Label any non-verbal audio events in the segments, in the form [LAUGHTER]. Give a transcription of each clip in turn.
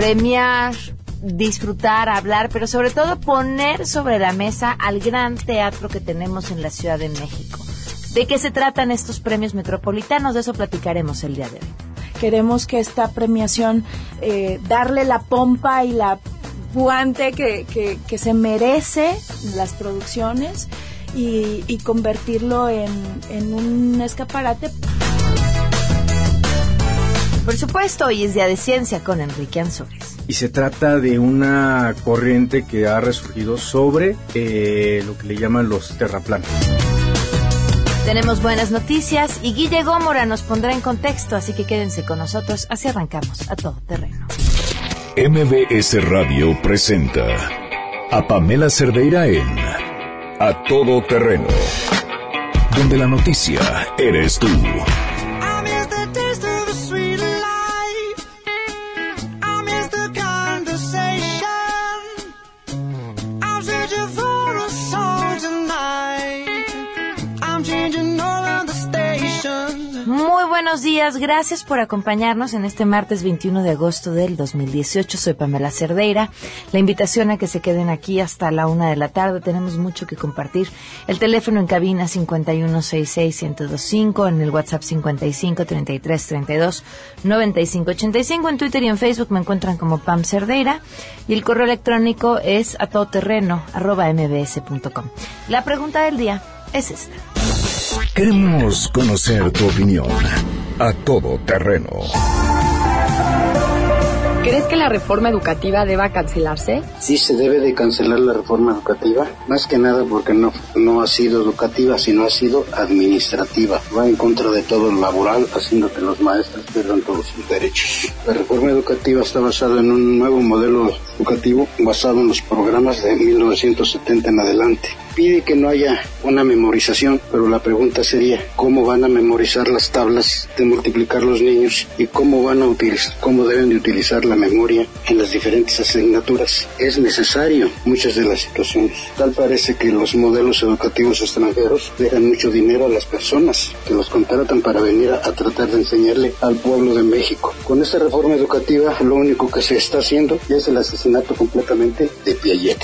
premiar, disfrutar, hablar, pero sobre todo poner sobre la mesa al gran teatro que tenemos en la Ciudad de México. ¿De qué se tratan estos premios metropolitanos? De eso platicaremos el día de hoy. Queremos que esta premiación eh, darle la pompa y la guante que, que, se merece las producciones y, convertirlo en, en un escaparate. Por supuesto, hoy es Día de Ciencia con Enrique Ansores. Y se trata de una corriente que ha resurgido sobre eh, lo que le llaman los terraplanos. Tenemos buenas noticias y Guille Gómora nos pondrá en contexto, así que quédense con nosotros, así arrancamos a todo terreno. MBS Radio presenta a Pamela Cerdeira en A Todo Terreno, donde la noticia eres tú. Buenos días, gracias por acompañarnos en este martes 21 de agosto del 2018. Soy Pamela Cerdeira. La invitación a que se queden aquí hasta la una de la tarde. Tenemos mucho que compartir. El teléfono en cabina 5166125, en el WhatsApp 5533329585. En Twitter y en Facebook me encuentran como Pam Cerdeira y el correo electrónico es a todoterreno arroba mbs.com. La pregunta del día es esta. Queremos conocer tu opinión a todo terreno. ¿Crees que la reforma educativa deba cancelarse? Sí, se debe de cancelar la reforma educativa, más que nada porque no, no ha sido educativa, sino ha sido administrativa. Va en contra de todo el laboral, haciendo que los maestros pierdan todos sus derechos. La reforma educativa está basada en un nuevo modelo educativo basado en los programas de 1970 en adelante pide que no haya una memorización, pero la pregunta sería cómo van a memorizar las tablas de multiplicar los niños y cómo van a utilizar, cómo deben de utilizar la memoria en las diferentes asignaturas. Es necesario muchas de las situaciones. Tal parece que los modelos educativos extranjeros dejan mucho dinero a las personas que los contratan para venir a, tratar de enseñarle al pueblo de México. Con esta reforma educativa lo único que se está haciendo es el asesinato completamente de Piaget.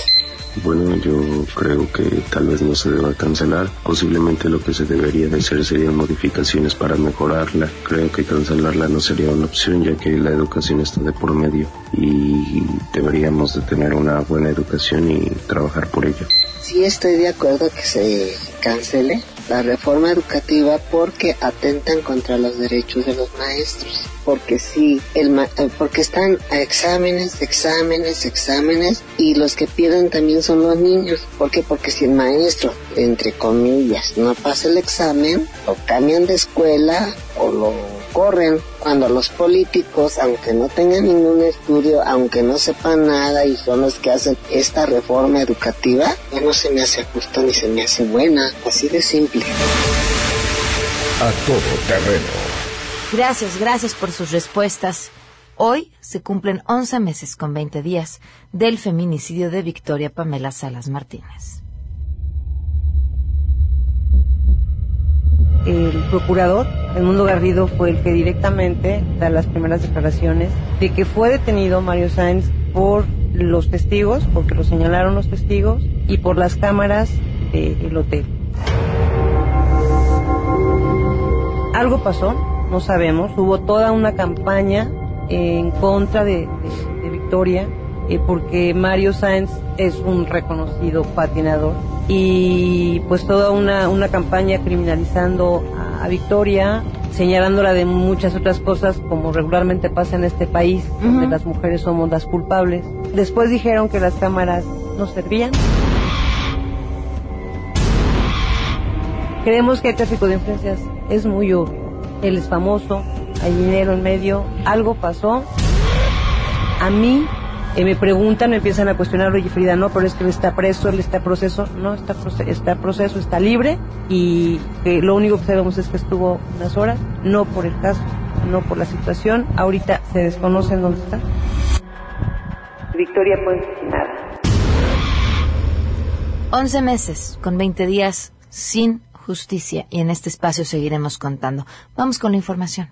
Bueno, yo creo que tal vez no se deba cancelar. Posiblemente lo que se debería de hacer serían modificaciones para mejorarla. Creo que cancelarla no sería una opción ya que la educación está de por medio y deberíamos de tener una buena educación y trabajar por ello. Sí estoy de acuerdo que se cancele la reforma educativa porque atentan contra los derechos de los maestros. Porque sí, el eh, porque están a exámenes, exámenes, exámenes y los que pierden también son los niños. ¿Por qué? Porque si el maestro, entre comillas, no pasa el examen, lo cambian de escuela o lo corren cuando los políticos, aunque no tengan ningún estudio, aunque no sepan nada y son los que hacen esta reforma educativa, ya no se me hace justo ni se me hace buena, así de simple. A todo terreno. Gracias, gracias por sus respuestas. Hoy se cumplen 11 meses con 20 días del feminicidio de Victoria Pamela Salas Martínez. El procurador, el Mundo Garrido, fue el que directamente da las primeras declaraciones de que fue detenido Mario Sáenz por los testigos, porque lo señalaron los testigos, y por las cámaras del hotel. Algo pasó, no sabemos, hubo toda una campaña en contra de, Victoria, eh, porque Mario Sáenz es un reconocido patinador y pues toda una, una campaña criminalizando a, Victoria, señalándola de muchas otras cosas como regularmente pasa en este país, donde las mujeres somos las culpables. Después dijeron que las cámaras no servían. Creemos que el tráfico de influencias es muy obvio. Él es famoso, hay dinero en medio, algo pasó. A mí eh, me preguntan, me empiezan a cuestionar, oye Frida, no, pero es que él está preso, él está proceso, no, está, está proceso, está libre y lo único que sabemos es que estuvo unas horas, no por el caso, no por la situación, ahorita se desconoce en dónde está. Victoria pues nada. 11 meses con 20 días sin justicia y en este espacio seguiremos contando. Vamos con la información.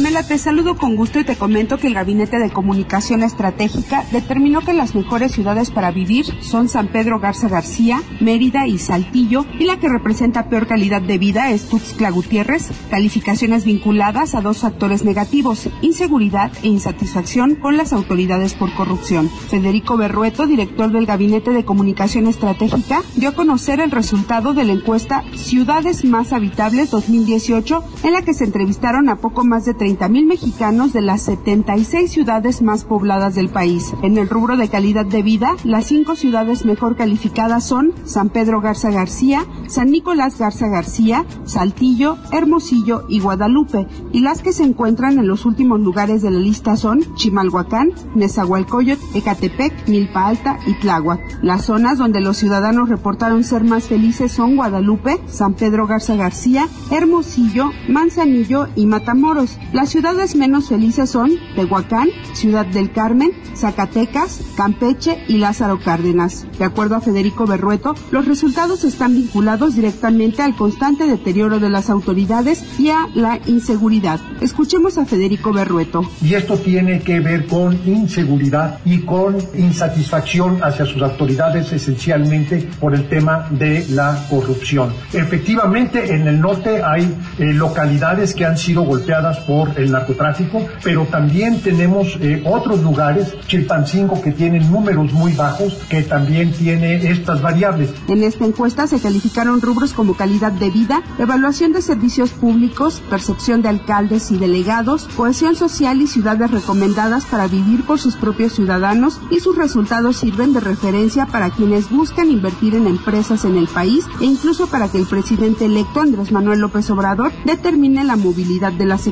Pamela, te saludo con gusto y te comento que el Gabinete de Comunicación Estratégica determinó que las mejores ciudades para vivir son San Pedro Garza García, Mérida y Saltillo, y la que representa peor calidad de vida es Tuxtla Gutiérrez, calificaciones vinculadas a dos factores negativos, inseguridad e insatisfacción con las autoridades por corrupción. Federico Berrueto, director del Gabinete de Comunicación Estratégica, dio a conocer el resultado de la encuesta Ciudades Más Habitables 2018, en la que se entrevistaron a poco más de 30 mil mexicanos de las 76 ciudades más pobladas del país. En el rubro de calidad de vida, las cinco ciudades mejor calificadas son San Pedro Garza García, San Nicolás Garza García, Saltillo, Hermosillo y Guadalupe, y las que se encuentran en los últimos lugares de la lista son Chimalhuacán, Nezahualcóyotl, Ecatepec, Milpa Alta y Tláhuac. Las zonas donde los ciudadanos reportaron ser más felices son Guadalupe, San Pedro Garza García, Hermosillo, Manzanillo y Matamoros. Las ciudades menos felices son Tehuacán, Ciudad del Carmen, Zacatecas, Campeche y Lázaro Cárdenas. De acuerdo a Federico Berrueto, los resultados están vinculados directamente al constante deterioro de las autoridades y a la inseguridad. Escuchemos a Federico Berrueto. Y esto tiene que ver con inseguridad y con insatisfacción hacia sus autoridades esencialmente por el tema de la corrupción. Efectivamente, en el norte hay eh, localidades que han sido golpeadas por el narcotráfico, pero también tenemos eh, otros lugares, Chilpancingo, que tienen números muy bajos, que también tiene estas variables. En esta encuesta se calificaron rubros como calidad de vida, evaluación de servicios públicos, percepción de alcaldes y delegados, cohesión social y ciudades recomendadas para vivir por sus propios ciudadanos y sus resultados sirven de referencia para quienes buscan invertir en empresas en el país e incluso para que el presidente electo Andrés Manuel López Obrador determine la movilidad de las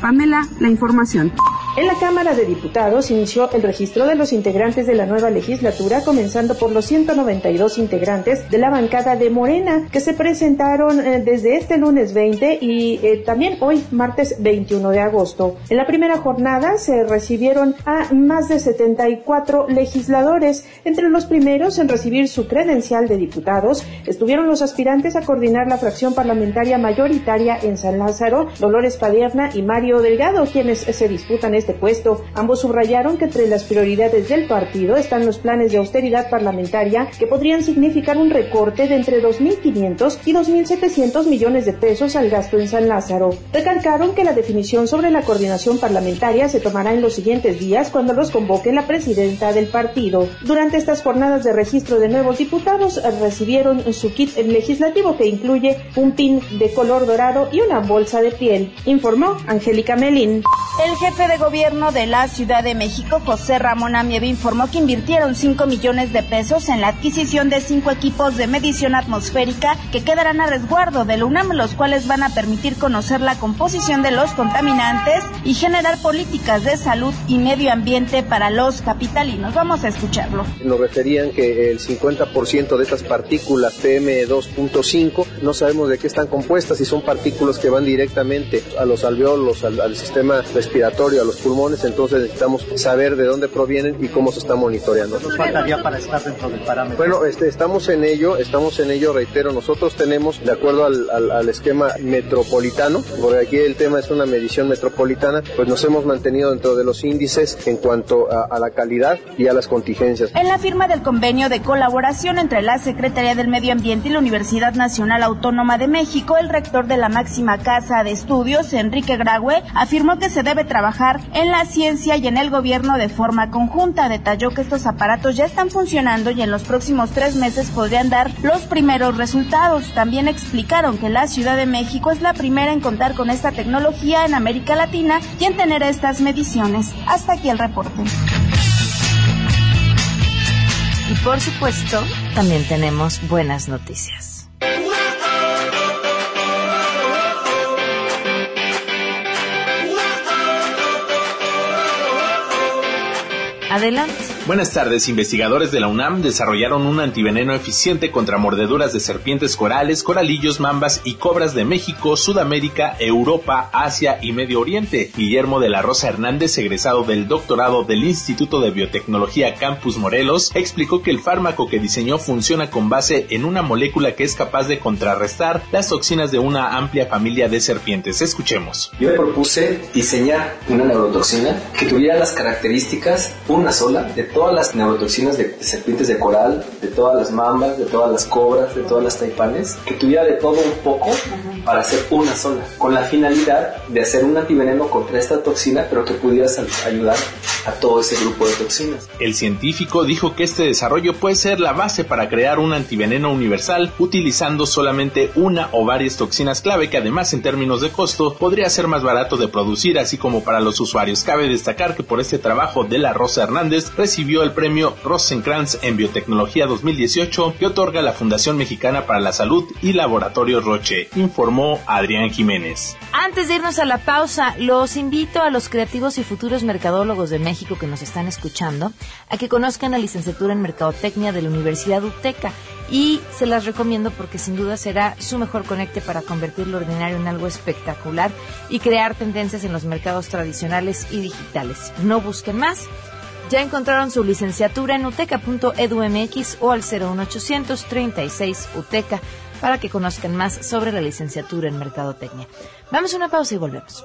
Pamela, la información. En la Cámara de Diputados inició el registro de los integrantes de la nueva legislatura, comenzando por los 192 integrantes de la bancada de Morena, que se presentaron eh, desde este lunes 20 y eh, también hoy, martes 21 de agosto. En la primera jornada se recibieron a más de 74 legisladores. Entre los primeros en recibir su credencial de diputados estuvieron los aspirantes a coordinar la fracción parlamentaria mayoritaria en San Lázaro, Dolores Padierna Mario Delgado, quienes se disputan este puesto. Ambos subrayaron que entre las prioridades del partido están los planes de austeridad parlamentaria que podrían significar un recorte de entre 2.500 y 2.700 millones de pesos al gasto en San Lázaro. Recalcaron que la definición sobre la coordinación parlamentaria se tomará en los siguientes días cuando los convoque la presidenta del partido. Durante estas jornadas de registro de nuevos diputados recibieron su kit legislativo que incluye un pin de color dorado y una bolsa de piel, informó Angélica Melín. El jefe de gobierno de la Ciudad de México, José Ramón Amieve, informó que invirtieron 5 millones de pesos en la adquisición de cinco equipos de medición atmosférica que quedarán a resguardo del UNAM, los cuales van a permitir conocer la composición de los contaminantes y generar políticas de salud y medio ambiente para los capitalinos. Vamos a escucharlo. Nos referían que el 50% de estas partículas PM2.5 no sabemos de qué están compuestas, si son partículas que van directamente a los alveolos, al, al sistema respiratorio, a los pulmones, entonces necesitamos saber de dónde provienen y cómo se está monitoreando. ¿Nos faltaría para estar dentro del parámetro? Bueno, este, estamos en ello, estamos en ello, reitero, nosotros tenemos, de acuerdo al, al, al esquema metropolitano, porque aquí el tema es una medición metropolitana, pues nos hemos mantenido dentro de los índices en cuanto a, a la calidad y a las contingencias. En la firma del convenio de colaboración entre la Secretaría del Medio Ambiente y la Universidad Nacional Autónoma de México, el rector de la máxima casa de estudios, Enrique Graue, afirmó que se debe trabajar en la ciencia y en el gobierno de forma conjunta. Detalló que estos aparatos ya están funcionando y en los próximos tres meses podrían dar los primeros resultados. También explicaron que la Ciudad de México es la primera en contar con esta tecnología en América Latina y en tener estas mediciones. Hasta aquí el reporte. Y por supuesto, también tenemos buenas noticias. Adelante. Buenas tardes. Investigadores de la UNAM desarrollaron un antiveneno eficiente contra mordeduras de serpientes corales, coralillos, mambas y cobras de México, Sudamérica, Europa, Asia y Medio Oriente. Guillermo de la Rosa Hernández, egresado del doctorado del Instituto de Biotecnología Campus Morelos, explicó que el fármaco que diseñó funciona con base en una molécula que es capaz de contrarrestar las toxinas de una amplia familia de serpientes. Escuchemos. Yo propuse diseñar una neurotoxina que tuviera las características, una sola, de todas las neurotoxinas de, serpientes de coral, de todas las mambas, de todas las cobras, de todas las taipanes, que tuviera de todo un poco para hacer una sola, con la finalidad de hacer un antiveneno contra esta toxina, pero que pudiera ayudar a todo ese grupo de toxinas. El científico dijo que este desarrollo puede ser la base para crear un antiveneno universal utilizando solamente una o varias toxinas clave que además en términos de costo podría ser más barato de producir así como para los usuarios. Cabe destacar que por este trabajo de la Rosa Hernández recibió el premio Rosenkrantz en Biotecnología 2018 que otorga la Fundación Mexicana para la Salud y Laboratorio Roche, informó Adrián Jiménez. Antes de irnos a la pausa, los invito a los creativos y futuros mercadólogos de México que nos están escuchando a que conozcan la licenciatura en Mercadotecnia de la Universidad UTECA y se las recomiendo porque sin duda será su mejor conecte para convertir lo ordinario en algo espectacular y crear tendencias en los mercados tradicionales y digitales. No busquen más ya encontraron su licenciatura en uteca.edumx o al 01800 36 uteca para que conozcan más sobre la licenciatura en Mercadotecnia. Vamos a una pausa y volvemos.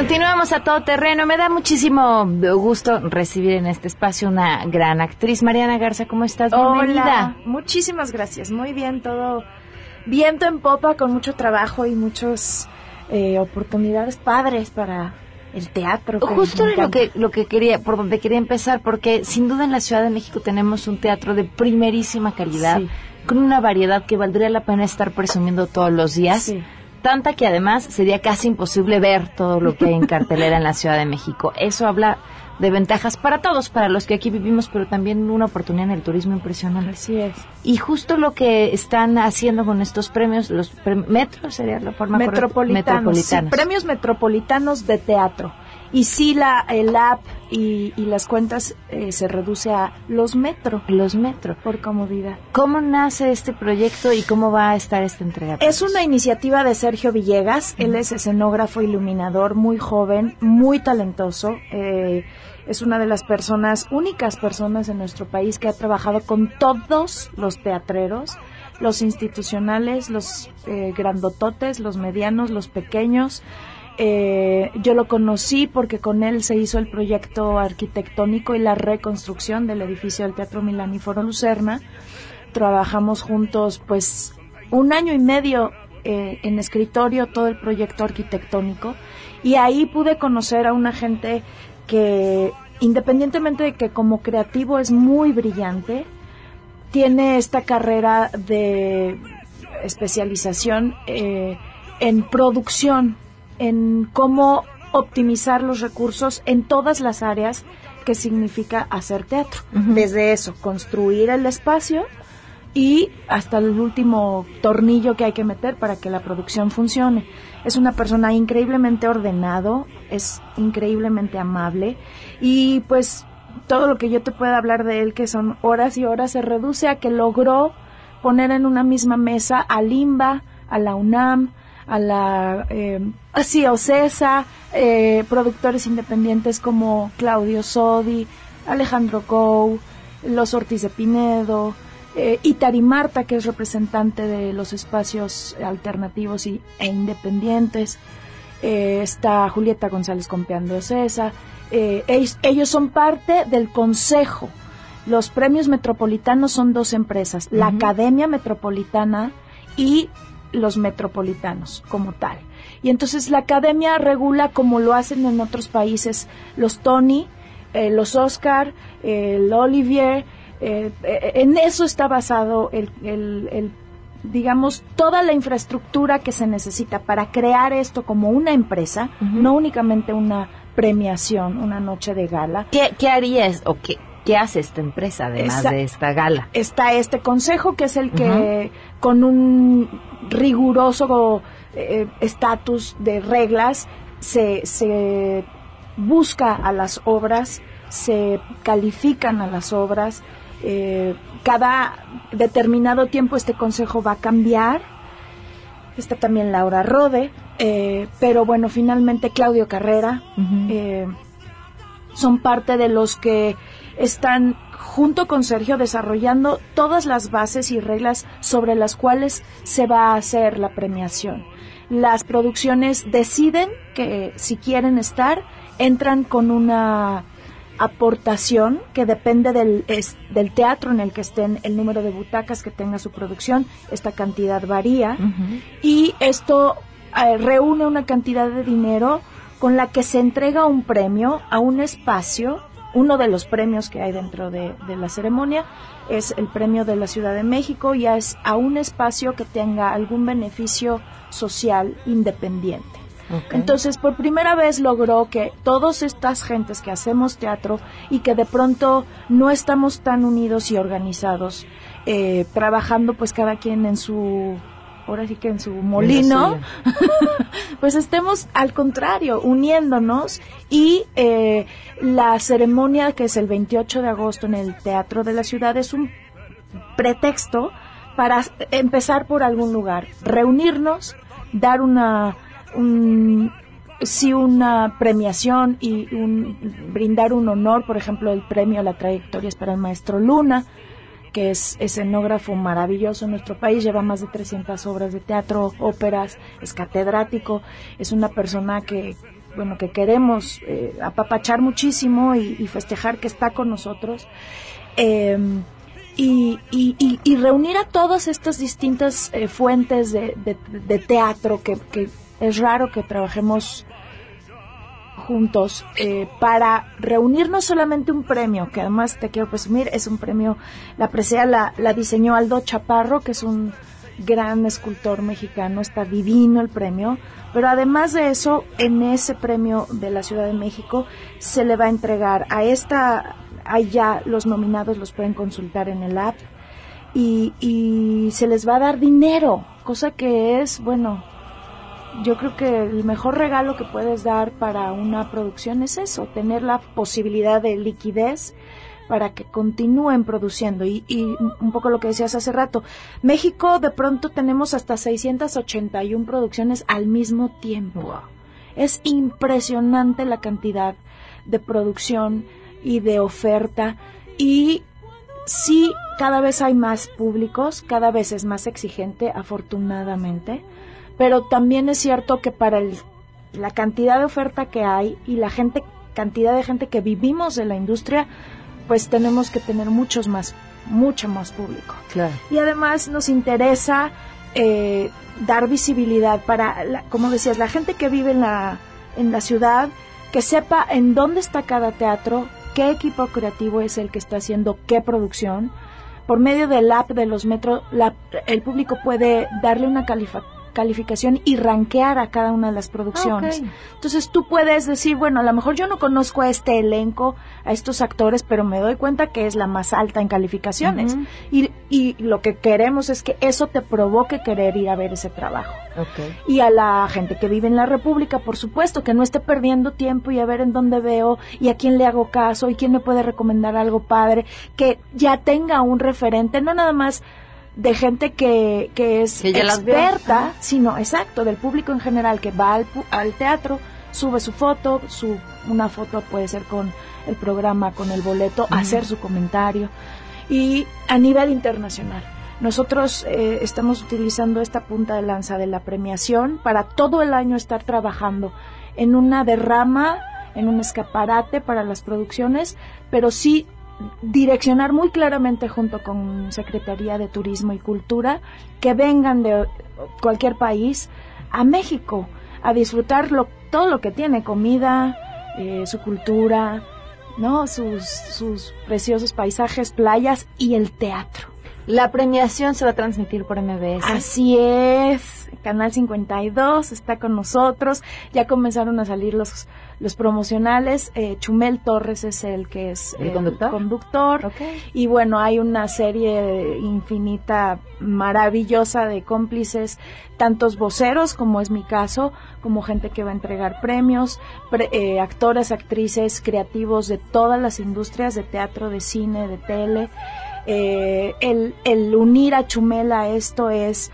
Continuamos a todo terreno. Me da muchísimo gusto recibir en este espacio una gran actriz. Mariana Garza, ¿cómo estás? Bienvenida. Hola, muchísimas gracias. Muy bien, todo viento en popa, con mucho trabajo y muchas eh, oportunidades padres para el teatro. Justo lo que, lo que quería, por donde quería empezar, porque sin duda en la Ciudad de México tenemos un teatro de primerísima calidad, con una variedad que valdría la pena estar presumiendo todos los días. Sí tanta que además sería casi imposible ver todo lo que hay en cartelera en la Ciudad de México. Eso habla de ventajas para todos, para los que aquí vivimos, pero también una oportunidad en el turismo impresionante. Así es. Y justo lo que están haciendo con estos premios, los metros sería la forma metropolitanos, metropolitanos. premios metropolitanos de teatro. Y sí, la, el app y, las cuentas eh, se reduce a los metro. Los metro. Por comodidad. ¿Cómo nace este proyecto y cómo va a estar esta entrega? Es una iniciativa de Sergio Villegas. Él es escenógrafo iluminador, muy joven, muy talentoso. Eh, es una de las personas, únicas personas en nuestro país que ha trabajado con todos los teatreros, los institucionales, los eh, grandototes, los medianos, los pequeños. Eh, yo lo conocí porque con él se hizo el proyecto arquitectónico y la reconstrucción del edificio del Teatro Milán y Foro Lucerna. Trabajamos juntos pues un año y medio eh, en escritorio todo el proyecto arquitectónico y ahí pude conocer a una gente que independientemente de que como creativo es muy brillante, tiene esta carrera de especialización eh, en producción en cómo optimizar los recursos en todas las áreas que significa hacer teatro. Desde eso, construir el espacio y hasta el último tornillo que hay que meter para que la producción funcione. Es una persona increíblemente ordenado, es increíblemente amable y pues todo lo que yo te pueda hablar de él, que son horas y horas, se reduce a que logró poner en una misma mesa a Limba, a la UNAM, a la eh, sí, Ocesa, eh, productores independientes como Claudio Sodi, Alejandro Gou, Los Ortiz de Pinedo, eh, Itari Marta, que es representante de los espacios alternativos y, e independientes, eh, está Julieta González Compeán de Ocesa, ellos, ellos son parte del consejo. Los premios metropolitanos son dos empresas, la Academia Metropolitana y los metropolitanos como tal. Y entonces la academia regula como lo hacen en otros países los Tony, eh, los Oscar, el Olivier, eh, eh, en eso está basado el, el, digamos, toda la infraestructura que se necesita para crear esto como una empresa, no únicamente una premiación, una noche de gala. ¿Qué, qué harías o qué, ¿Qué hace esta empresa además de esta gala? Está este consejo que es el que con un riguroso eh, estatus de reglas se, se busca a las obras, se califican a las obras. Eh, cada determinado tiempo este consejo va a cambiar. Está también Laura Rode, eh, pero bueno, finalmente Claudio Carrera son parte de los que están junto con Sergio desarrollando todas las bases y reglas sobre las cuales se va a hacer la premiación. Las producciones deciden que si quieren estar, entran con una aportación que depende del, del teatro en el que estén, el número de butacas que tenga su producción, esta cantidad varía. Y esto eh, reúne una cantidad de dinero con la que se entrega un premio a un espacio uno de los premios que hay dentro de, la ceremonia es el premio de la Ciudad de México y es a un espacio que tenga algún beneficio social independiente. Entonces, por primera vez logró que todas estas gentes que hacemos teatro y que de pronto no estamos tan unidos y organizados, eh, trabajando pues cada quien en su ahora sí que en su molino, [LAUGHS] pues estemos al contrario, uniéndonos y eh, la ceremonia que es el 28 de agosto en el Teatro de la Ciudad es un pretexto para empezar por algún lugar, reunirnos, dar una sí una premiación y brindar un honor, por ejemplo, el premio a la trayectoria es para el maestro Luna, que es escenógrafo maravilloso en nuestro país, lleva más de 300 obras de teatro, óperas, es catedrático, es una persona que, bueno, que queremos eh, apapachar muchísimo y, festejar que está con nosotros. Em, y, y, reunir a todas estas distintas eh, fuentes de, de, teatro que es raro que trabajemos juntos eh, para reunir no solamente un premio, que además te quiero presumir, es un premio, la presea la, diseñó Aldo Chaparro, que es un gran escultor mexicano, está divino el premio, pero además de eso, en ese premio de la Ciudad de México se le va a entregar a esta, allá los nominados los pueden consultar en el app, y se les va a dar dinero, cosa que es, bueno, yo creo que el mejor regalo que puedes dar para una producción es eso, tener la posibilidad de liquidez para que continúen produciendo. Y, un poco lo que decías hace rato, México de pronto tenemos hasta 681 producciones al mismo tiempo. Es impresionante la cantidad de producción y de oferta y sí, cada vez hay más públicos, cada vez es más exigente, afortunadamente pero también es cierto que para la cantidad de oferta que hay y la gente cantidad de gente que vivimos en la industria pues tenemos que tener muchos más mucho más público. Y además nos interesa eh, dar visibilidad para como decías la gente que vive en la en la ciudad que sepa en dónde está cada teatro qué equipo creativo es el que está haciendo qué producción. Por medio del app de los metros el público puede darle una calificación calificación y rankear a cada una de las producciones. Entonces tú puedes decir, bueno, a lo mejor yo no conozco a este elenco, a estos actores, pero me doy cuenta que es la más alta en calificaciones. y, y, lo que queremos es que eso te provoque querer ir a ver ese trabajo. Y a la gente que vive en la República, por supuesto, que no esté perdiendo tiempo y a ver en dónde veo y a quién le hago caso y quién me puede recomendar algo padre, que ya tenga un referente, no nada más de gente que, que es experta, sino exacto, del público en general que va al, al, teatro, sube su foto, su, una foto puede ser con el programa, con el boleto, hacer su comentario. Y a nivel internacional, nosotros eh, estamos utilizando esta punta de lanza de la premiación para todo el año estar trabajando en una derrama, en un escaparate para las producciones, pero sí direccionar muy claramente junto con Secretaría de Turismo y Cultura que vengan de cualquier país a México a disfrutar todo lo que tiene, comida, eh, su cultura, ¿no? Sus, sus preciosos paisajes, playas y el teatro. La premiación se va a transmitir por MBS. Así es. Canal 52 está con nosotros. Ya comenzaron a salir los, los promocionales. Eh, Chumel Torres es el que es el, conductor. conductor. Y bueno, hay una serie infinita, maravillosa de cómplices, tantos voceros, como es mi caso, como gente que va a entregar premios, eh, actores, actrices, creativos de todas las industrias de teatro, de cine, de tele. Eh, el, el unir a Chumela esto es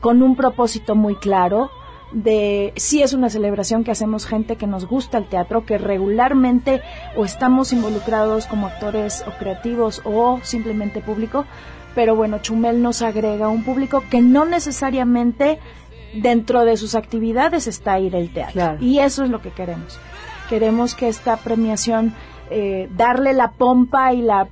con un propósito muy claro de si es una celebración que hacemos gente que nos gusta el teatro, que regularmente o estamos involucrados como actores o creativos o simplemente público, pero bueno, Chumel nos agrega un público que no necesariamente dentro de sus actividades está ir el teatro. Y eso es lo que queremos. Queremos que esta premiación eh, darle la pompa y la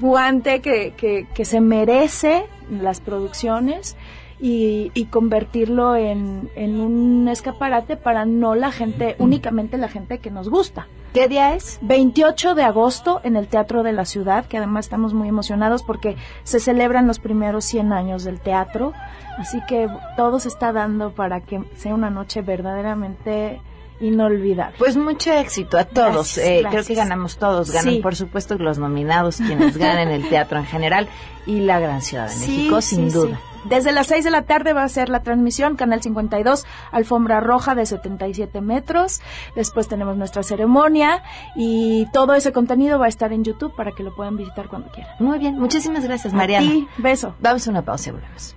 guante que, que, se merece las producciones y, convertirlo en, en, un escaparate para no la gente, únicamente la gente que nos gusta. ¿Qué día es? 28 de agosto en el Teatro de la Ciudad, que además estamos muy emocionados porque se celebran los primeros 100 años del teatro. Así que todo se está dando para que sea una noche verdaderamente inolvidable. Pues mucho éxito a todos. Eh, creo que ganamos todos. Ganan, por supuesto, los nominados, quienes [LAUGHS] ganen el teatro en general y la gran Ciudad de México, sin duda. Desde las 6 de la tarde va a ser la transmisión, Canal 52, alfombra roja de 77 metros. Después tenemos nuestra ceremonia y todo ese contenido va a estar en YouTube para que lo puedan visitar cuando quieran. Muy bien, muchísimas gracias, Mariana. Y beso. Vamos a una pausa y volvemos.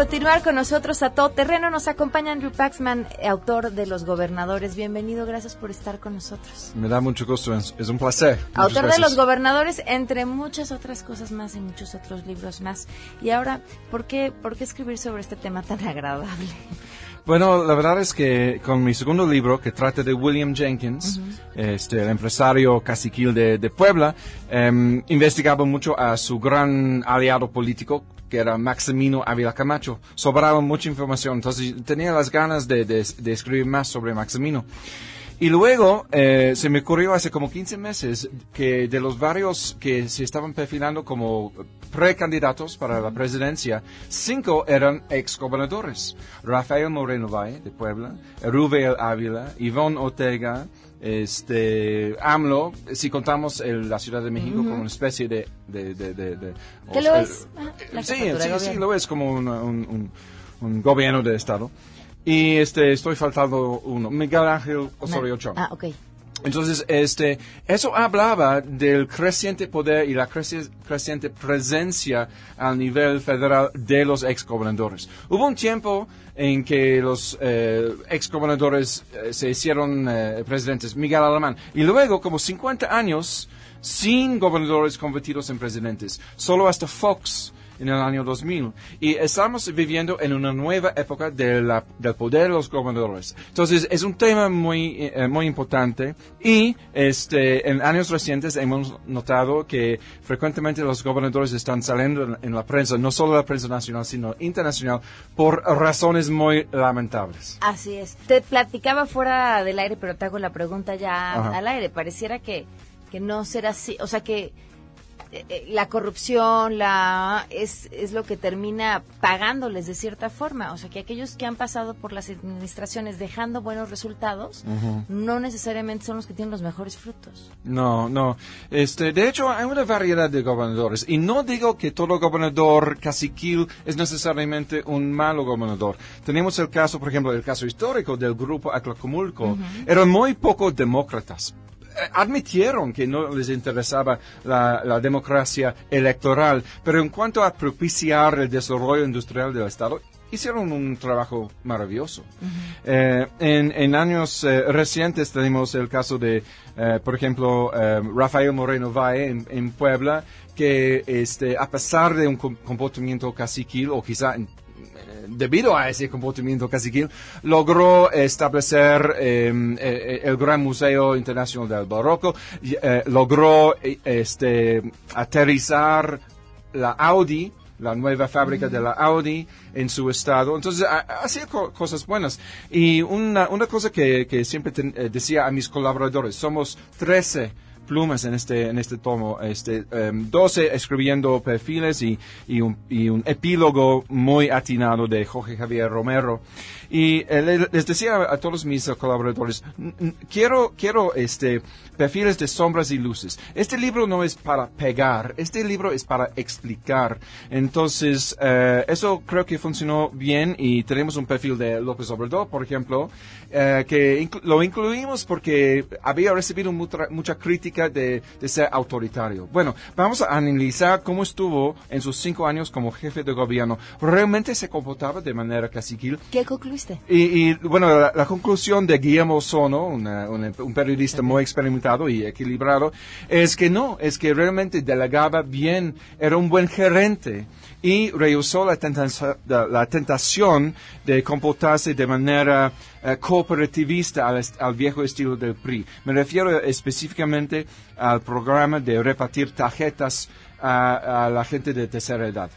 Continuar con nosotros a todo terreno. Nos acompaña Andrew Paxman, autor de Los Gobernadores. Bienvenido, gracias por estar con nosotros. Me da mucho gusto, es un placer. Autor de Los Gobernadores, entre muchas otras cosas más y muchos otros libros más. Y ahora, ¿por qué, por qué escribir sobre este tema tan [LAUGHS] agradable? Bueno, la verdad es que con mi segundo libro, que trata de William Jenkins, este, el empresario caciquil de, de Puebla, eh, investigaba mucho a su gran aliado político, que era Maximino Ávila Camacho. Sobraba mucha información, entonces tenía las ganas de, de, escribir más sobre Maximino. Y luego eh, se me ocurrió hace como 15 meses que de los varios que se estaban perfilando como precandidatos para la presidencia, cinco eran exgobernadores. Rafael Moreno Valle, de Puebla, Rubén Ávila, Ivonne Ortega, este AMLO, si contamos la Ciudad de México como una especie de... de, de, ¿Qué lo es? Ah, sí, sí, sí, lo es como un, un, gobierno de Estado. Y este, estoy faltando uno, Miguel Ángel Osorio Chong. Ah, ok. Entonces, este, eso hablaba del creciente poder y la creciente presencia al nivel federal de los exgobernadores. Hubo un tiempo en que los eh, exgobernadores eh, se hicieron eh, presidentes, Miguel Alemán, y luego, como 50 años, sin gobernadores convertidos en presidentes, solo hasta Fox en el año 2000. Y estamos viviendo en una nueva época de la, del poder de los gobernadores. Entonces, es un tema muy, eh, muy importante y este, en años recientes hemos notado que frecuentemente los gobernadores están saliendo en, la prensa, no solo la prensa nacional, sino internacional, por razones muy lamentables. Así es. Te platicaba fuera del aire, pero te hago la pregunta ya al aire. Pareciera que, que no será así, o sea que la corrupción la es, es lo que termina pagándoles de cierta forma. O sea, que aquellos que han pasado por las administraciones dejando buenos resultados, Ujú. no necesariamente son los que tienen los mejores frutos. No, no. Este, de hecho, hay una variedad de gobernadores. Y no digo que todo gobernador caciquil es necesariamente un malo gobernador. Tenemos el caso, por ejemplo, el caso histórico del grupo Atlacomulco. Eran muy poco demócratas. Admitieron que no les interesaba la, la democracia electoral, pero en cuanto a propiciar el desarrollo industrial del Estado, hicieron un trabajo maravilloso. Eh, en, en años eh, recientes tenemos el caso de, eh, por ejemplo, Rafael Moreno Valle en, en Puebla, que este, a pesar de un com- comportamiento caciquil, o quizá debido a ese comportamiento caciquil, logró establecer eh, eh, el Gran Museo Internacional del Barroco, eh, logró eh, este, aterrizar la Audi, la nueva fábrica de la Audi en su estado. Entonces, ha- hacía co- cosas buenas. Y una, una cosa que, que siempre eh, decía a mis colaboradores, somos 13 plumas en este, en este tomo, este, em, 12 escribiendo perfiles y, y, un, y un epílogo muy atinado de Jorge Javier Romero. Y eh, le- les decía a todos mis colaboradores, "N- n- quiero, quiero este, perfiles de sombras y luces. Este libro no es para pegar, este libro es para explicar. Entonces, eh, eso creo que funcionó bien y tenemos un perfil de López Obrador, por ejemplo, eh, que inclu- lo incluimos porque había recibido mucha, mucha crítica de, de ser autoritario. Bueno, vamos a analizar cómo estuvo en sus cinco años como jefe de gobierno. ¿Realmente se comportaba de manera caciquil? ¿Qué concluiste? Y, y, bueno, la, la conclusión de Guillermo Sono, una- una- un periodista muy experimentado y equilibrado, es que no, es que realmente delegaba bien, era un buen gerente y rehusó la, tentaza- la- la tentación de comportarse de manera eh, cooperativista al, viejo estilo del PRI. Me refiero específicamente al programa de repartir tarjetas a, a la gente de tercera edad.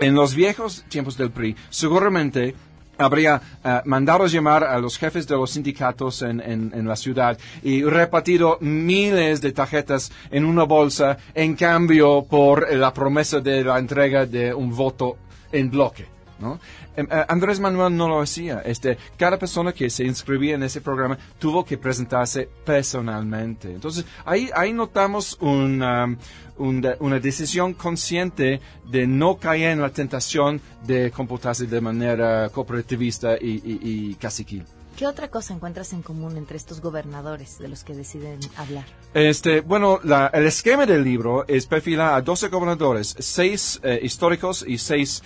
En los viejos tiempos del PRI, seguramente habría eh, mandado llamar a los jefes de los sindicatos en, en- en la ciudad y repartido miles de tarjetas en una bolsa en cambio por la promesa de la entrega de un voto en bloque. ¿No? Em, eh, Andrés Manuel no lo hacía. Este, cada persona que se inscribía en ese programa tuvo que presentarse personalmente. Entonces, ahí, ahí notamos una, una, decisión consciente de no caer en la tentación de comportarse de manera cooperativista y, y, y caciquil. ¿Qué otra cosa encuentras en común entre estos gobernadores de los que deciden hablar? Este, bueno, la- el esquema del libro es perfilar a 12 gobernadores, 6 históricos y 6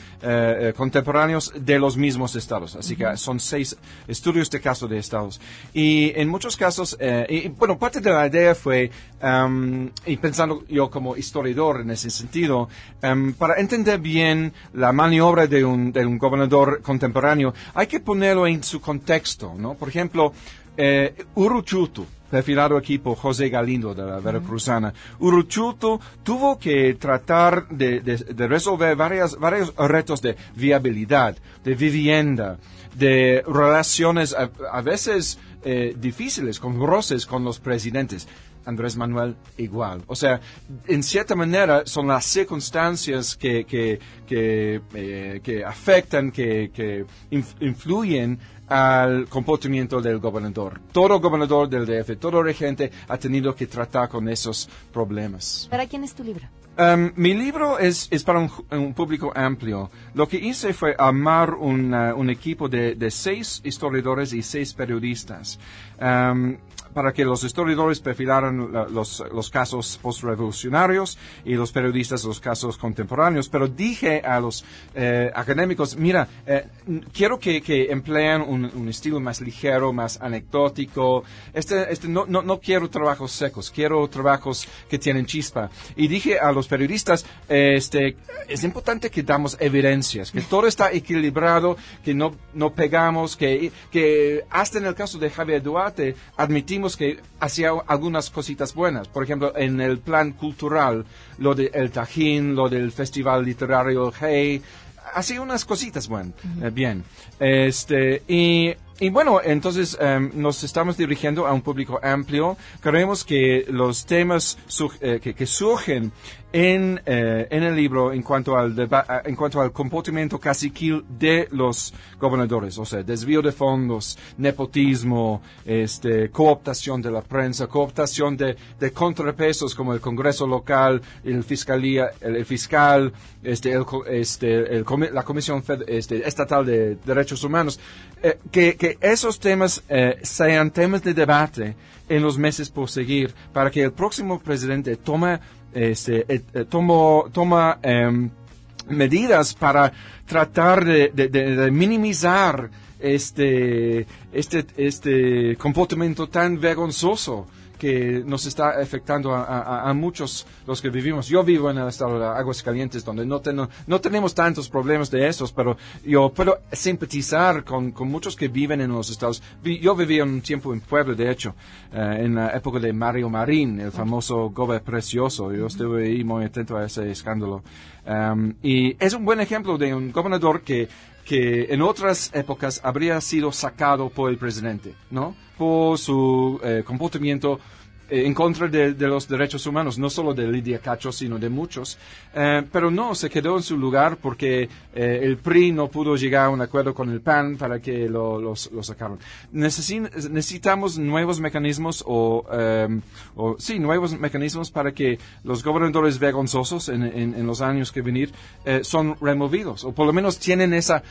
contemporáneos de los mismos estados. Así que son 6 estudios de caso de estados. Y en muchos casos, eh, y, bueno, parte de la idea fue, am, y pensando yo como historiador en ese sentido, am, para entender bien la maniobra de un, de un gobernador contemporáneo, hay que ponerlo en su contexto, ¿no? Por ejemplo, eh, Uruchutu, perfilado equipo José Galindo de la Veracruzana. Uruchutu tuvo que tratar de, de- de resolver varias, varios retos de viabilidad, de vivienda, de relaciones a, a veces eh, difíciles, con roces con los presidentes. Andrés Manuel igual. O sea, en cierta manera son las circunstancias que, que, que, eh, que afectan, que, que inf- influyen al comportamiento del gobernador. Todo gobernador del DF, todo regente ha tenido que tratar con esos problemas. ¿Para quién es tu libro? Um, mi libro es, es para un, un público amplio. Lo que hice fue armar una- un equipo de, de seis historiadores y seis periodistas. um, para que los historiadores perfilaran la- los, los casos postrevolucionarios y los periodistas los casos contemporáneos. Pero dije a los eh, académicos, mira, eh, quiero que, que empleen un, un estilo más ligero, más anecdótico. Este, este, no, no, no quiero trabajos secos, quiero trabajos que tienen chispa. Y dije a los periodistas, este, es importante que damos evidencias, que todo está equilibrado, que no, no pegamos, que, que hasta en el caso de Javier Duarte admitimos que hacía algunas cositas buenas. Por ejemplo, en el plan cultural, lo del Tajín, lo del Festival Literario Hey, hacía unas cositas buenas, eh, bien. Este, y y bueno, entonces em, nos estamos dirigiendo a un público amplio. Creemos que los temas eh, que, surgen en, eh, en, el libro en cuanto al en cuanto al comportamiento caciquil de los gobernadores, o sea, desvío de fondos, nepotismo, este, cooptación de la prensa, cooptación de, de contrapesos como el Congreso local, el fiscalía, el, fiscal, este, el, este, la Comisión este, Estatal de Derechos Humanos, eh, que, esos temas eh, sean temas de debate en los meses por seguir para que el próximo presidente tome, este, eh, tomo, toma em, medidas para tratar de, de minimizar este, este, este comportamiento tan vergonzoso que nos está afectando a, muchos los que vivimos. Yo vivo en el estado de Aguas Calientes, donde no, no tenemos tantos problemas de esos, pero yo puedo simpatizar con, con, muchos que viven en los estados. Yo viví un tiempo en Puebla, de hecho, eh, en la época de Mario Marín, el famoso gobe precioso. Yo estuve ahí muy atento a ese escándalo. Um, y es un buen ejemplo de un gobernador que que en otras épocas habría sido sacado por el presidente, ¿no? Por su eh, comportamiento en contra de, los derechos humanos, no solo de Lidia Cacho, sino de muchos. Eh, pero no, se quedó en su lugar porque eh, el PRI no pudo llegar a un acuerdo con el PAN para que lo, los, sacaron. necesitamos nuevos mecanismos o, o, sí, nuevos mecanismos para que los gobernadores vergonzosos en, en, los años que venir son removidos o por lo menos tienen esa,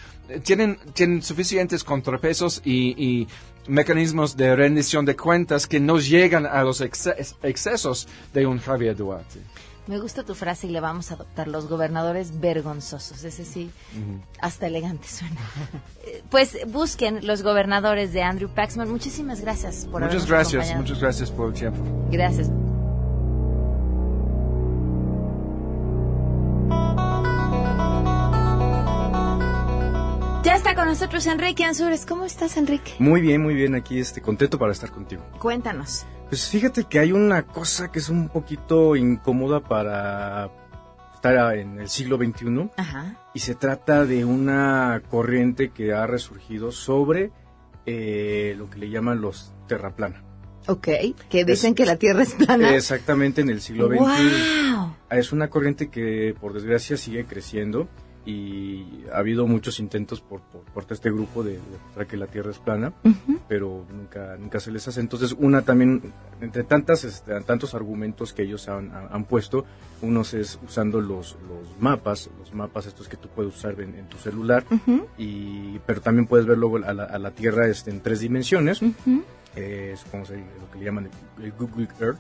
tienen, tienen suficientes contrapesos y, y mecanismos de rendición de cuentas que no llegan a los excesos de un Javier Duarte. Me gusta tu frase y le vamos a adoptar los gobernadores vergonzosos. Ese sí, hasta elegante suena. [LAUGHS] pues busquen los gobernadores de Andrew Paxman. Muchísimas gracias por Muchas gracias, muchas gracias por el tiempo. Gracias. Está con nosotros Enrique Ansures. ¿Cómo estás, Enrique? Muy bien, muy bien. Aquí este, contento para estar contigo. Cuéntanos. Pues fíjate que hay una cosa que es un poquito incómoda para estar en el siglo XXI. Ajá. Y se trata de una corriente que ha resurgido sobre eh, lo que le llaman los terraplana. Ok, que dicen que la Tierra es plana. Exactamente, en el siglo XXI. Wow. Es una corriente que, por desgracia, sigue creciendo y ha habido muchos intentos por, por, este grupo de demostrar que la Tierra es plana, pero nunca, nunca se les hace. Entonces, una también, entre tantas, este, tantos argumentos que ellos han, han, puesto, unos es usando los, los mapas, los mapas estos que tú puedes usar en, tu celular, y, pero también puedes ver luego a la, a la Tierra este, en tres dimensiones supongo lo que le llaman el, Google Earth,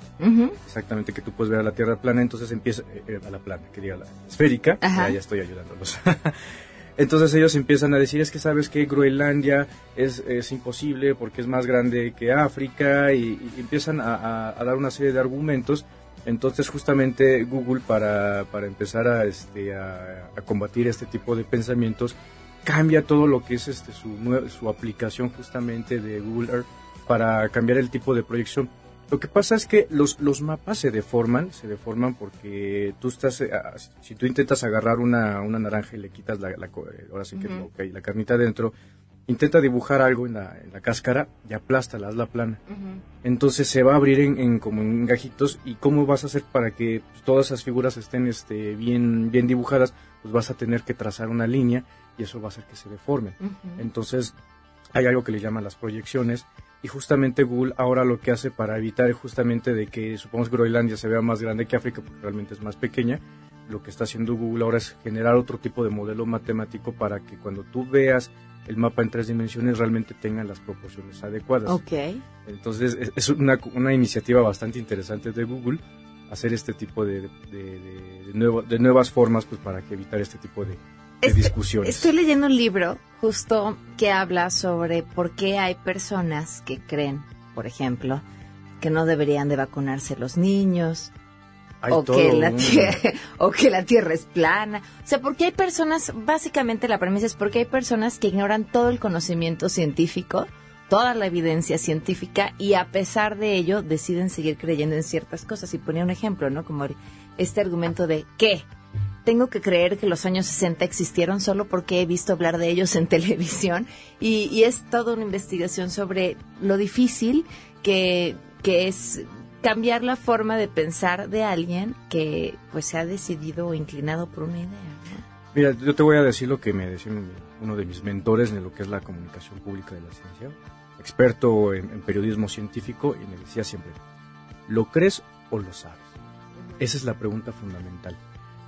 exactamente que tú puedes ver a la Tierra plana, entonces empieza, eh, eh, a la plana, que diga la esférica, ya, estoy ayudándolos. [LAUGHS] entonces ellos empiezan a decir, es que sabes que Groenlandia es, es imposible porque es más grande que África, y, empiezan a, dar una serie de argumentos. Entonces justamente Google para, para empezar a, este, a, combatir este tipo de pensamientos cambia todo lo que es este, su, su aplicación justamente de Google Earth para cambiar el tipo de proyección. Lo que pasa es que los, los mapas se deforman, se deforman porque tú estás, eh, si tú intentas agarrar una, una naranja y le quitas la, la eh, ahora sí que la carnita dentro, intenta dibujar algo en la, en la cáscara y aplástala, hazla plana. Entonces se va a abrir en, en, como en gajitos y cómo vas a hacer para que todas esas figuras estén este, bien, bien dibujadas, pues vas a tener que trazar una línea y eso va a hacer que se deformen. Entonces hay algo que le llaman las proyecciones y justamente Google ahora lo que hace para evitar justamente de que supongamos Groenlandia se vea más grande que África porque realmente es más pequeña, lo que está haciendo Google ahora es generar otro tipo de modelo matemático para que cuando tú veas el mapa en tres dimensiones realmente tengan las proporciones adecuadas. Ok. Entonces es una, una iniciativa bastante interesante de Google hacer este tipo de, de, de nuevas formas pues para que evitar este tipo de, Estoy leyendo un libro justo que habla sobre por qué hay personas que creen, por ejemplo, que no deberían de vacunarse los niños, o que, la tierra, [LAUGHS] o que la Tierra es plana. O sea, porque hay personas, básicamente la premisa es porque hay personas que ignoran todo el conocimiento científico, toda la evidencia científica y a pesar de ello deciden seguir creyendo en ciertas cosas. Y ponía un ejemplo, ¿no? Como este argumento de ¿qué? Tengo que creer que los años 60 existieron solo porque he visto hablar de ellos en [LAUGHS] televisión y, es toda una investigación sobre lo difícil que, que es cambiar la forma de pensar de alguien que pues se ha decidido o inclinado por una idea. Mira, yo te voy a decir lo que me decía uno de mis mentores en lo que es la comunicación pública de la ciencia, experto en periodismo científico, y me decía siempre, ¿lo crees o lo sabes? Esa es la pregunta fundamental.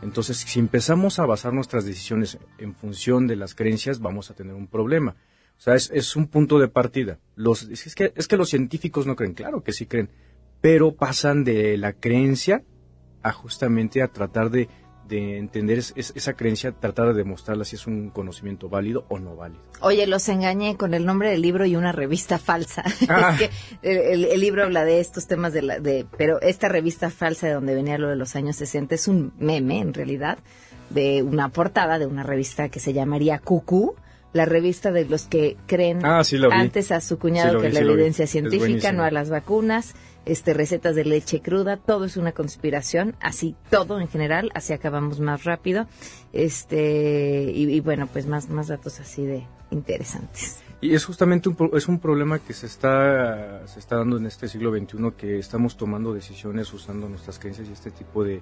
Entonces, si empezamos a basar nuestras decisiones en función de las creencias, vamos a tener un problema. O sea, es, un punto de partida. Los, es, que, es que los científicos no creen, claro que sí creen, pero pasan de la creencia a justamente a tratar de de entender esa creencia, tratar de demostrarla si es un conocimiento válido o no válido. Oye, los engañé con el nombre del libro y una revista falsa. [LAUGHS] Ah. es que el, libro habla de estos temas de la, de, pero esta revista falsa de donde venía lo de los años 60 es un meme en realidad de una portada de una revista que se llamaría Cucú la revista de los que creen ah, antes a su cuñado que la evidencia científica, no a las vacunas este, recetas de leche cruda, todo es una conspiración, así todo en general, así acabamos más rápido, este, y, bueno, pues más, más datos así de interesantes. Y es justamente un, es un problema que se está, se está dando en este siglo XXI, que estamos tomando decisiones usando nuestras creencias y este tipo de,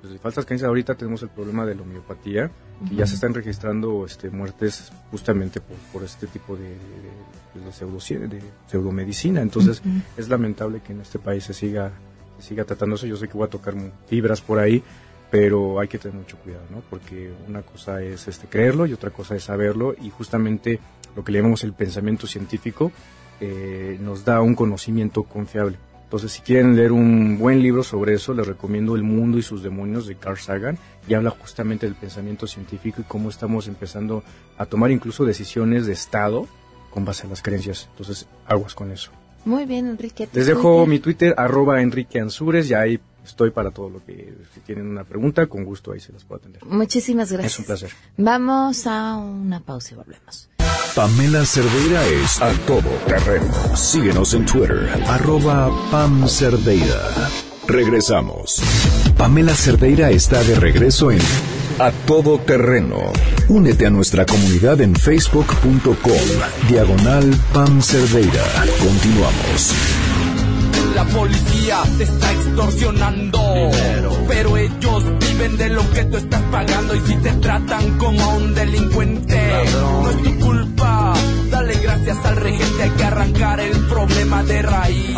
pues, de, falsas creencias. Ahorita tenemos el problema de la homeopatía, que ya se están registrando este, muertes justamente por, por este tipo de, de, de pseudomedicina. Entonces, es lamentable que en este país se siga, se siga tratando eso. Yo sé que voy a tocar fibras por ahí, pero hay que tener mucho cuidado, ¿no? Porque una cosa es este, creerlo y otra cosa es saberlo y justamente lo que le llamamos el pensamiento científico eh, nos da un conocimiento confiable. Entonces, si quieren leer un buen libro sobre eso, les recomiendo El mundo y sus demonios de Carl Sagan y habla justamente del pensamiento científico y cómo estamos empezando a tomar incluso decisiones de Estado con base a las creencias. Entonces, aguas con eso. Muy bien, Enrique. Les dejo mi Twitter, arroba Enrique Ansures, y ahí estoy para todo lo que, si tienen una pregunta, con gusto ahí se las puedo atender. Muchísimas gracias. Es un placer. Vamos a una pausa y volvemos. Pamela Cerdeira es a todo terreno. Síguenos en Twitter, arroba Pam Cerdeira. Regresamos. Pamela Cerdeira está de regreso en A Todo Terreno. Únete a nuestra comunidad en facebook.com. Diagonal Pam Cerdeira. Continuamos. La policía te está extorsionando. Pero ellos viven de lo que tú estás pagando. Y si te tratan como un delincuente, no es tu gracias al regente, hay que arrancar el problema de raíz.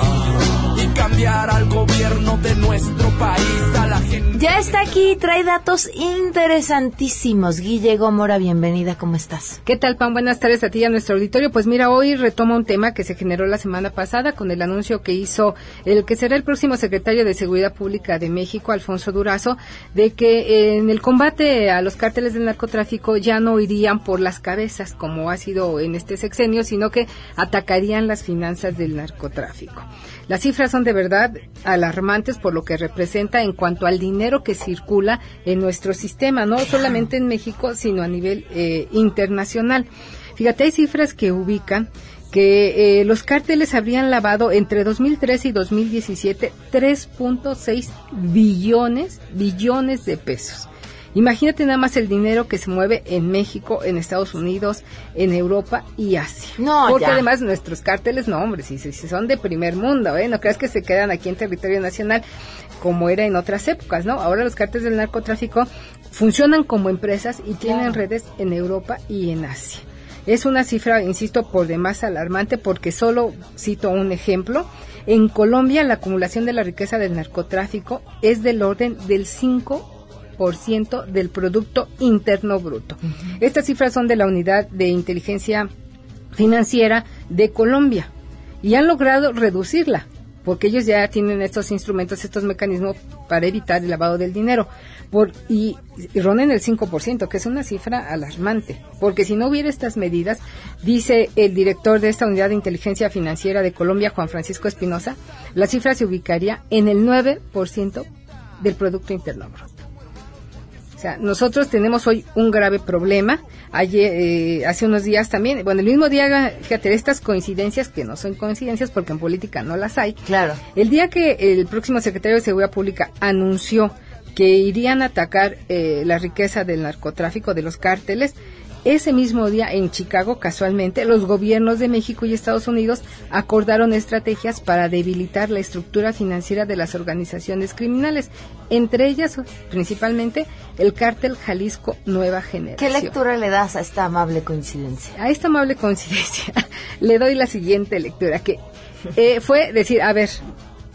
Cambiar al gobierno de nuestro país, a la gente. Ya está aquí, trae datos interesantísimos. Guille Gómora, bienvenida, ¿cómo estás? ¿Qué tal, Pan? Buenas tardes a ti y a nuestro auditorio. Pues mira, hoy retoma un tema que se generó la semana pasada con el anuncio que hizo el que será el próximo secretario de Seguridad Pública de México, Alfonso Durazo, de que en el combate a los cárteles del narcotráfico ya no irían por las cabezas, como ha sido en este sexenio, sino que atacarían las finanzas del narcotráfico. Las cifras son de verdad alarmantes por lo que representa en cuanto al dinero que circula en nuestro sistema, no solamente en México, sino a nivel eh, internacional. Fíjate, hay cifras que ubican que eh, los cárteles habrían lavado entre 2013 y 2017 3.6 billones, billones de pesos. Imagínate nada más el dinero que se mueve en México, en Estados Unidos, en Europa y Asia. No, Porque además nuestros cárteles, no, hombre, si, si, son de primer mundo, ¿eh? No creas que se quedan aquí en territorio nacional como era en otras épocas, ¿no? Ahora los cárteles del narcotráfico funcionan como empresas y tienen redes en Europa y en Asia. Es una cifra, insisto, por demás alarmante porque solo cito un ejemplo. En Colombia la acumulación de la riqueza del narcotráfico es del orden del 5 del Producto Interno Bruto. Estas cifras son de la Unidad de Inteligencia Financiera de Colombia y han logrado reducirla porque ellos ya tienen estos instrumentos, estos mecanismos para evitar el lavado del dinero. Por, y, y ronden el 5%, que es una cifra alarmante, porque si no hubiera estas medidas, dice el director de esta unidad de inteligencia financiera de Colombia, Juan Francisco Espinosa, la cifra se ubicaría en el 9% del Producto Interno Bruto. O sea, nosotros tenemos hoy un grave problema. Ayer, eh, hace unos días también, bueno, el mismo día, fíjate, estas coincidencias que no son coincidencias porque en política no las hay. Claro. El día que el próximo secretario de Seguridad Pública anunció que irían a atacar eh, la riqueza del narcotráfico de los cárteles. Ese mismo día en Chicago, casualmente, los gobiernos de México y Estados Unidos acordaron estrategias para debilitar la estructura financiera de las organizaciones criminales, entre ellas principalmente el cártel Jalisco Nueva Generación. ¿Qué lectura le das a esta amable coincidencia? A esta amable coincidencia [LAUGHS] le doy la siguiente lectura, que eh, fue decir, a ver,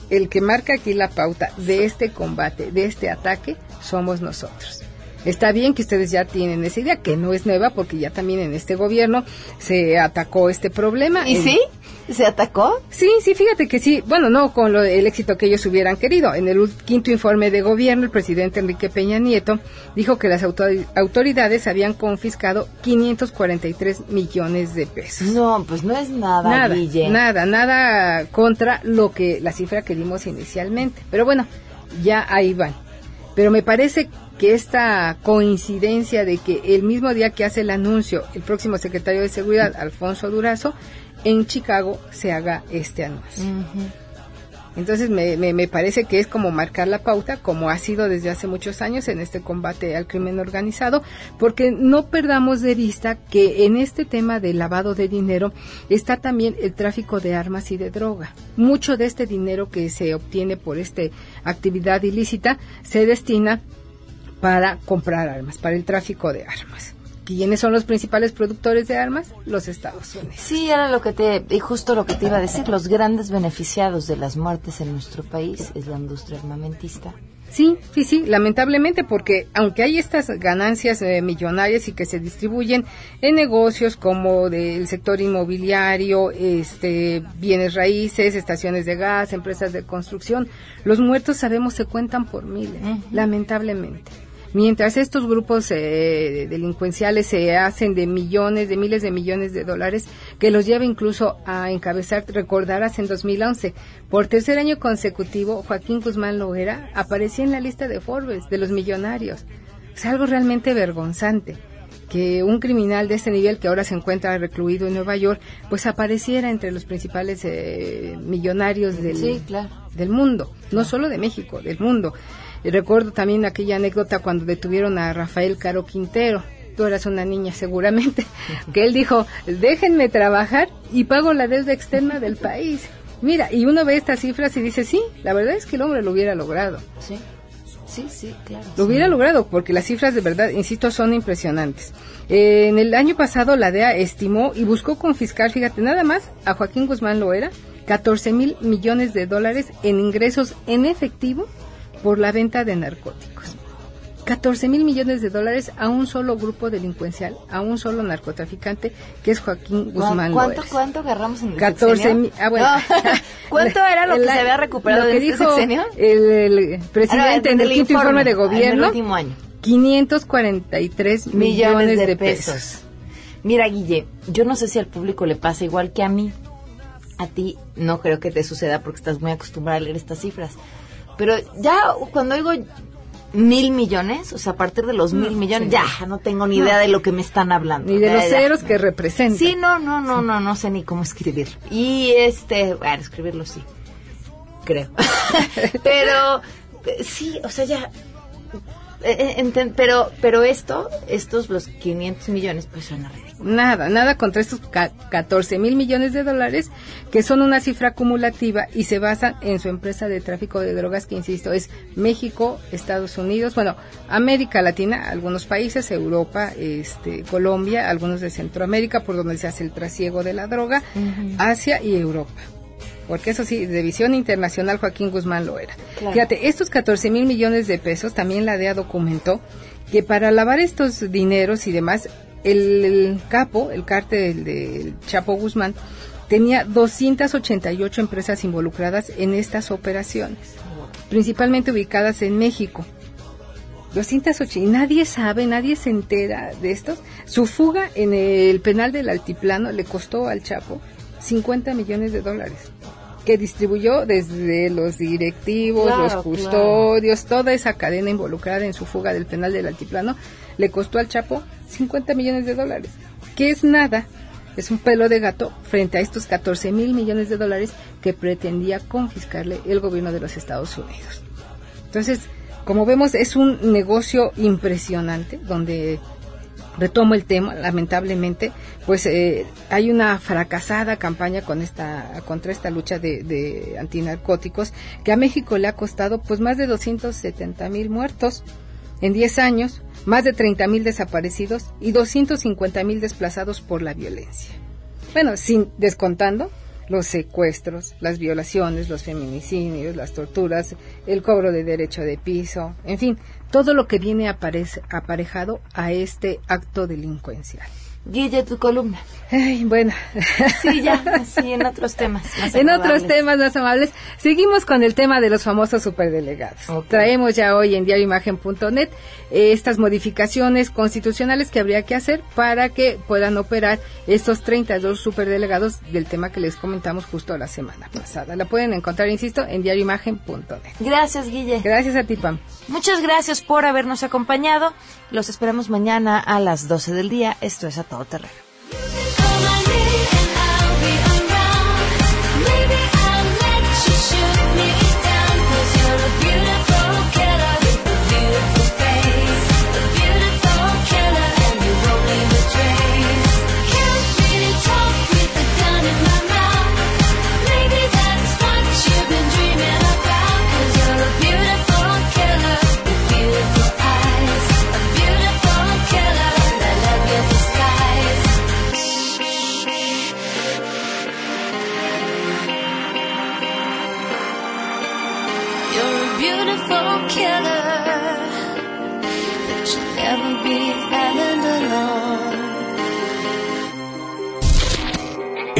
el que marca aquí la pauta de este combate, de este ataque, somos nosotros. Está bien que ustedes ya tienen esa idea, que no es nueva, porque ya también en este gobierno se atacó este problema. ¿Y sí? ¿Se atacó? Sí, sí, fíjate que sí. Bueno, no con lo, el éxito que ellos hubieran querido. En el quinto informe de gobierno, el presidente Enrique Peña Nieto dijo que las autoridades habían confiscado 543 millones de pesos. No, pues no es nada, nada, Guille. nada, nada contra lo que la cifra que dimos inicialmente. Pero bueno, ya ahí van. Pero me parece que esta coincidencia de que el mismo día que hace el anuncio el próximo secretario de Seguridad, Alfonso Durazo, en Chicago se haga este anuncio. Entonces me, me, parece que es como marcar la pauta, como ha sido desde hace muchos años en este combate al crimen organizado, porque no perdamos de vista que en este tema del lavado de dinero está también el tráfico de armas y de droga. Mucho de este dinero que se obtiene por esta actividad ilícita se destina para comprar armas, para el tráfico de armas. ¿Quiénes son los principales productores de armas? Los Estados Unidos. Sí, era lo que te, y justo lo que te iba a decir, los grandes beneficiados de las muertes en nuestro país es la industria armamentista. Sí, sí, sí, lamentablemente porque aunque hay estas ganancias eh, millonarias y que se distribuyen en negocios como del sector inmobiliario, este, bienes raíces, estaciones de gas, empresas de construcción, los muertos sabemos se cuentan por miles, lamentablemente. Mientras estos grupos eh, delincuenciales se hacen de millones, de miles de millones de dólares, que los lleva incluso a encabezar, recordarás en 2011, por tercer año consecutivo, Joaquín Guzmán Loera aparecía en la lista de Forbes, de los millonarios. Es algo realmente vergonzante que un criminal de este nivel que ahora se encuentra recluido en Nueva York, pues apareciera entre los principales eh, millonarios del, del mundo, no solo de México, del mundo. Y recuerdo también aquella anécdota cuando detuvieron a Rafael Caro Quintero. Tú eras una niña seguramente, [LAUGHS] que él dijo, déjenme trabajar y pago la deuda externa del país. Mira, y uno ve estas cifras y dice, sí, la verdad es que el hombre lo hubiera logrado. Sí, sí, sí, claro. Lo hubiera logrado porque las cifras de verdad, insisto, son impresionantes. Eh, en el año pasado la DEA estimó y buscó confiscar, fíjate, nada más a Joaquín Guzmán Loera, 14 mil millones de dólares en ingresos en efectivo por la venta de narcóticos. 14 mil millones de dólares a un solo grupo delincuencial, a un solo narcotraficante, que es Joaquín Guzmán ¿Cuánto, ¿cuánto agarramos en el 14 mil. Ah, bueno. [LAUGHS] ¿Cuánto era lo que se había recuperado lo que de este dijo? El, presidente en el, quinto informe, de gobierno. En el último año. 543 millones, de, pesos. Mira, Guille, yo no sé si al público le pasa igual que a mí. A ti no creo que te suceda porque estás muy acostumbrada a leer estas cifras. Pero ya cuando oigo mil millones, o sea, a partir de los mil millones, ya no tengo ni idea de lo que me están hablando. Ni de los ceros que representan. Sí, no, no, no, no, no sé ni cómo escribir. Y este, bueno, escribirlo sí, creo. [LAUGHS] pero sí, o sea, ya eh, eh, pero pero esto, estos los 500 millones, pues son ridículos. Nada, nada contra estos 14 mil millones de dólares, que son una cifra acumulativa y se basan en su empresa de tráfico de drogas, que insisto, es México, Estados Unidos, bueno, América Latina, algunos países, Europa, este, Colombia, algunos de Centroamérica, por donde se hace el trasiego de la droga, Asia y Europa porque eso sí, de visión internacional Joaquín Guzmán lo era. Fíjate, estos 14 mil millones de pesos, también la DEA documentó que para lavar estos dineros y demás, el, capo, el cártel del Chapo Guzmán, tenía 288 empresas involucradas en estas operaciones, principalmente ubicadas en México. 280, y nadie sabe, nadie se entera de esto. Su fuga en el penal del altiplano le costó al Chapo 50 millones de dólares que distribuyó desde los directivos, los custodios, toda esa cadena involucrada en su fuga del penal del altiplano, le costó al Chapo 50 millones de dólares, que es nada, es un pelo de gato frente a estos 14 mil millones de dólares que pretendía confiscarle el gobierno de los Estados Unidos. Entonces, como vemos, es un negocio impresionante donde retomo el tema, lamentablemente, pues eh, hay una fracasada campaña con esta, contra esta lucha de, de, antinarcóticos que a México le ha costado pues más de 270 mil muertos en 10 años, más de 30 mil desaparecidos y 250 mil desplazados por la violencia. Bueno, sin descontando los secuestros, las violaciones, los feminicidios, las torturas, el cobro de derecho de piso, en fin, todo lo que viene aparejado a este acto delincuencial. Guille, tu columna. Ay, bueno. Sí, ya, así en otros temas. en otros temas más amables. Seguimos con el tema de los famosos superdelegados. Traemos ya hoy en diarioimagen.net eh, estas modificaciones constitucionales que habría que hacer para que puedan operar estos 32 superdelegados del tema que les comentamos justo la semana pasada. La pueden encontrar, insisto, en diarioimagen.net. Gracias, Guille. Gracias a ti, Pam. Muchas gracias por habernos acompañado. Los esperamos mañana a las 12 del día. Esto es A Todo Terreno.